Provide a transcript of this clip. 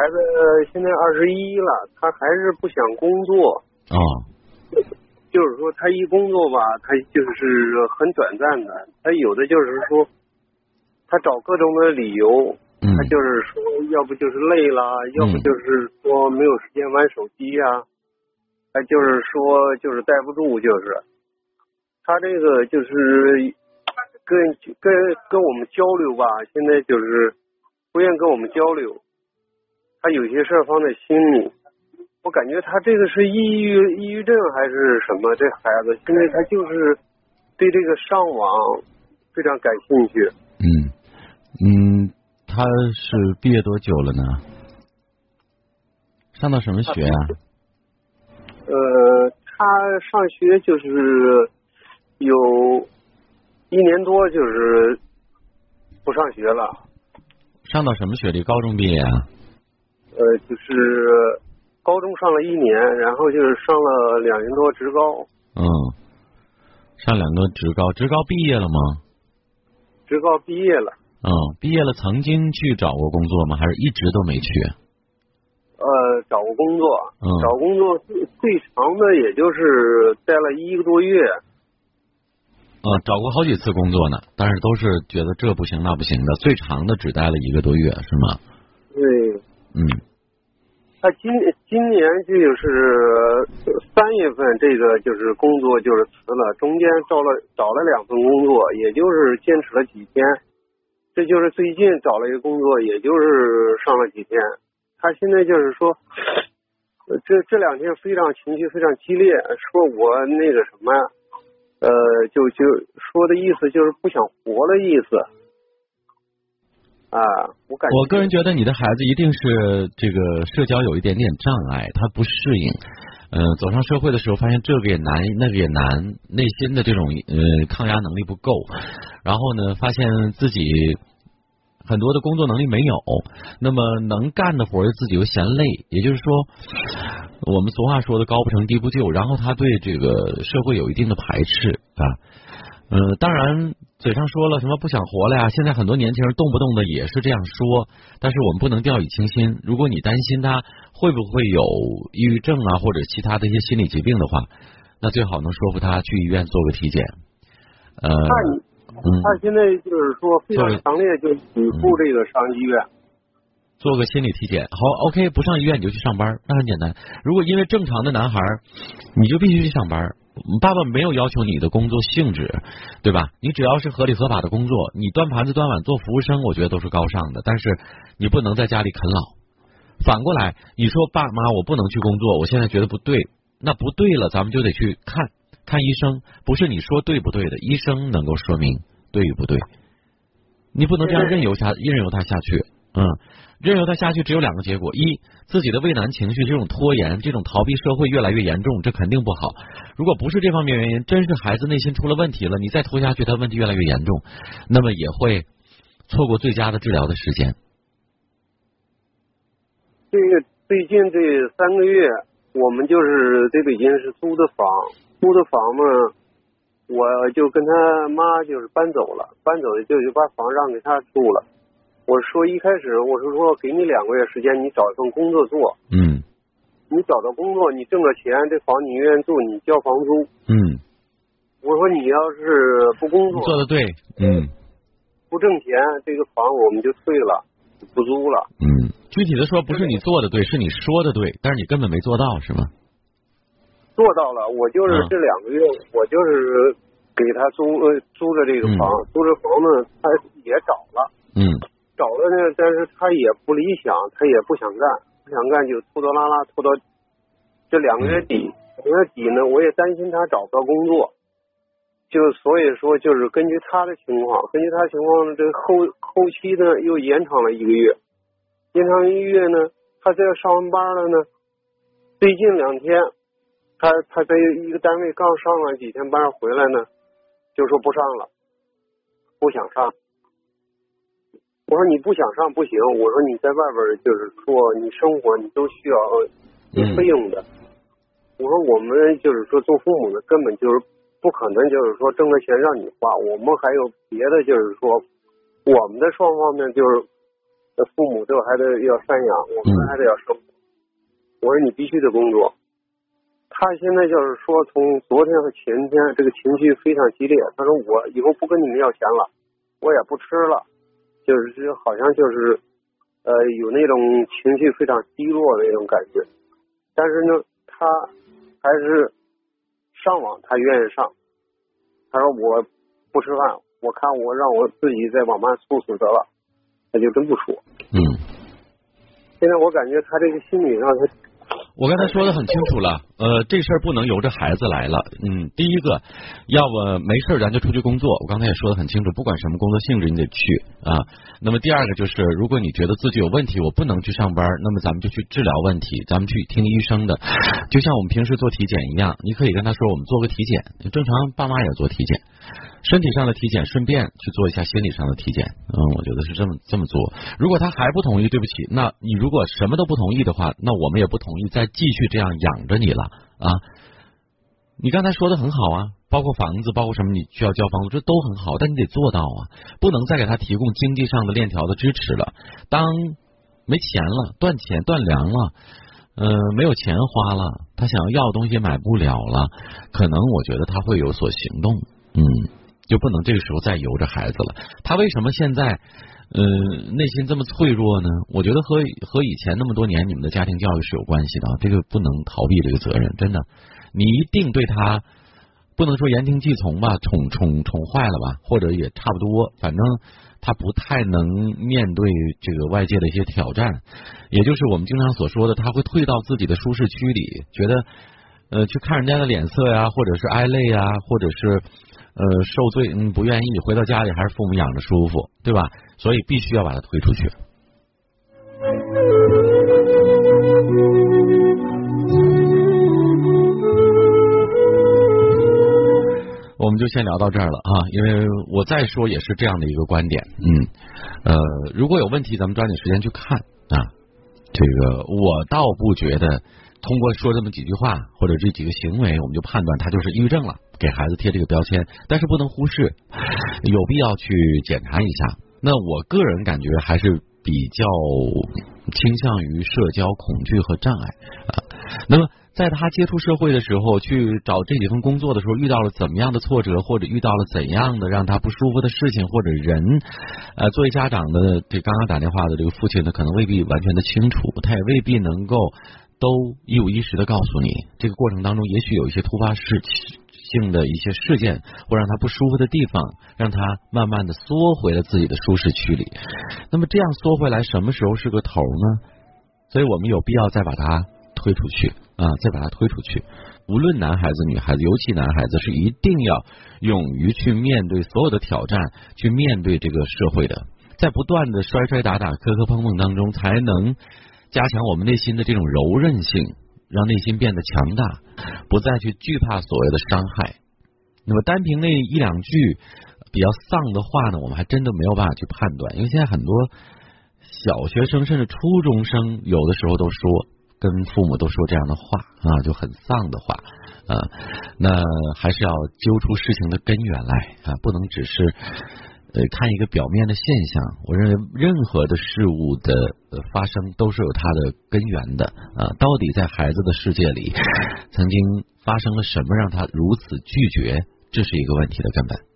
孩子现在二十一了，他还是不想工作。哦，就是说他一工作吧，他就是很短暂的。他有的就是说，他找各种的理由，嗯他就是说，要不就是累了，要不就是说没有时间玩手机呀、他就是说就是待不住，就是他这个就是跟跟跟我们交流吧，现在就是不愿跟我们交流，他有些事儿放在心里。我感觉他这个是抑郁抑郁症还是什么？这孩子现在他就是对这个上网非常感兴趣。嗯嗯，他是毕业多久了呢？上到什么学啊、呃，他上学就是有一年多，就是不上学了。上到什么学历？高中毕业啊？呃，就是高中上了一年，然后就是上了两年多职高，嗯，上两个职高，职高毕业了吗？职高毕业了。嗯，毕业了，曾经去找过工作吗？还是一直都没去？呃，找过工作，嗯找工作最最长的也就是待了一个多月。嗯，找过好几次工作呢，但是都是觉得这不行那不行的，最长的只待了一个多月，是吗？对，嗯他今今年就是三月份，这个就是工作就是辞了，中间找了找了两份工作，也就是坚持了几天。这就是最近找了一个工作，也就是上了几天。他现在就是说，这这两天非常情绪非常激烈，说我那个什么，呃，就就说的意思就是不想活的意思。啊，我感我个人觉得你的孩子一定是这个社交有一点点障碍，他不适应。嗯、走上社会的时候，发现这个也难，那个也难，内心的这种呃抗压能力不够，然后呢，发现自己很多的工作能力没有，那么能干的活儿自己又嫌累，也就是说，我们俗话说的高不成低不就，然后他对这个社会有一定的排斥啊。嗯，当然，嘴上说了什么不想活了呀，现在很多年轻人动不动的也是这样说，但是我们不能掉以轻心。如果你担心他会不会有抑郁症啊，或者其他的一些心理疾病的话，那最好能说服他去医院做个体检。呃，他嗯，他现在就是说非常强烈，就抵触这个上医院。做个心理体检，好，OK，不上医院你就去上班，那很简单。如果因为正常的男孩，你就必须去上班。爸爸没有要求你的工作性质，对吧？你只要是合理合法的工作，你端盘子端碗做服务生，我觉得都是高尚的。但是你不能在家里啃老。反过来，你说爸妈我不能去工作，我现在觉得不对，那不对了，咱们就得去看看医生，不是你说对不对的，医生能够说明对与不对。你不能这样任由下任由他下去，嗯，任由他下去只有两个结果：一，自己的畏难情绪、这种拖延、这种逃避社会越来越严重，这肯定不好。如果不是这方面原因，真是孩子内心出了问题了，你再拖下去，他问题越来越严重，那么也会错过最佳的治疗的时间。这个最近这三个月，我们就是在北京是租的房，租的房嘛，我就跟他妈就是搬走了，搬走就就把房让给他住了。我说一开始我是说给你两个月时间，你找一份工作做，嗯你找到工作，你挣了钱，这房你愿意住，你交房租。嗯，我说你要是不工作，做的对，嗯不挣钱，这个房我们就退了，不租了。嗯。具体的说，不是你做的对，是你说的对，但是你根本没做到，是吗？做到了，我就是嗯这两个月，我就是给他租呃租的这个房，租这房子，他他也不理想，他也不想干，不想干就拖拖拉拉拖到这两个月底，两个月底呢，我也担心他找不到工作，就所以说就是根据他的情况，根据他情况呢，这个后后期呢又延长了一个月，延长一个月呢，他这上完班了呢，最近两天。他他在一个单位刚上了几天班回来呢，就说不上了，不想上。我说你不想上不行，我说你在外边就是说你生活你都需要有费用的。我说我们就是说做父母的根本就是不可能就是说挣了钱让你花，我们还有别的就是说我们的双方面就是父母都还得要赡养，我们还得要生活。我说你必须得工作。他现在就是说，从昨天和前天这个情绪非常激烈。他说我以后不跟你们要钱了，我也不吃了，就是好像就是呃有那种情绪非常低落的那种感觉。但是呢，他还是上网，他愿意上。他说我不吃饭，我看我让我自己在网吧猝死得了，他就真不说。嗯。现在我感觉他这个心理上他。我刚才说的很清楚了，呃，这事儿不能由着孩子来了。嗯，第一个，要么没事咱就出去工作。我刚才也说的很清楚，不管什么工作性质，你得去啊。那么第二个就是，如果你觉得自己有问题，我不能去上班，那么咱们就去治疗问题，咱们去听医生的。就像我们平时做体检一样，你可以跟他说，我们做个体检，正常爸妈也做体检。身体上的体检，顺便去做一下心理上的体检。嗯，我觉得是这么这么做。如果他还不同意，对不起，那你如果什么都不同意的话，那我们也不同意再继续这样养着你了啊。你刚才说的很好啊，包括房子，包括什么，你需要交房租，这都很好，但你得做到啊，不能再给他提供经济上的链条的支持了。当没钱了，断钱断粮了，呃，没有钱花了，他想要要的东西买不了了，可能我觉得他会有所行动。嗯。就不能这个时候再由着孩子了。他为什么现在呃内心这么脆弱呢？我觉得和和以前那么多年你们的家庭教育是有关系的。这个不能逃避这个责任，真的。你一定对他不能说言听计从吧，宠宠宠坏了吧，或者也差不多。反正他不太能面对这个外界的一些挑战，也就是我们经常所说的，他会退到自己的舒适区里，觉得呃去看人家的脸色呀，或者是挨累呀，或者是。呃，受罪，嗯，不愿意回到家里，还是父母养着舒服，对吧？所以必须要把他推出去。我们就先聊到这儿了啊，因为我再说也是这样的一个观点，嗯，呃，如果有问题，咱们抓紧时间去看啊。这个我倒不觉得，通过说这么几句话或者这几个行为，我们就判断他就是抑郁症了。给孩子贴这个标签，但是不能忽视，有必要去检查一下。那我个人感觉还是比较倾向于社交恐惧和障碍啊。那么在他接触社会的时候，去找这几份工作的时候，遇到了怎么样的挫折，或者遇到了怎样的让他不舒服的事情或者人？呃，作为家长的，这刚刚打电话的这个父亲呢，可能未必完全的清楚，他也未必能够都一五一十的告诉你。这个过程当中，也许有一些突发事性的一些事件或让他不舒服的地方，让他慢慢的缩回了自己的舒适区里。那么这样缩回来，什么时候是个头呢？所以我们有必要再把他推出去啊，再把他推出去。无论男孩子女孩子，尤其男孩子是一定要勇于去面对所有的挑战，去面对这个社会的，在不断的摔摔打打、磕磕碰碰当中，才能加强我们内心的这种柔韧性。让内心变得强大，不再去惧怕所谓的伤害。那么单凭那一两句比较丧的话呢，我们还真的没有办法去判断。因为现在很多小学生甚至初中生，有的时候都说跟父母都说这样的话啊，就很丧的话啊。那还是要揪出事情的根源来啊，不能只是。呃，看一个表面的现象，我认为任何的事物的发生都是有它的根源的啊。到底在孩子的世界里，曾经发生了什么让他如此拒绝，这是一个问题的根本。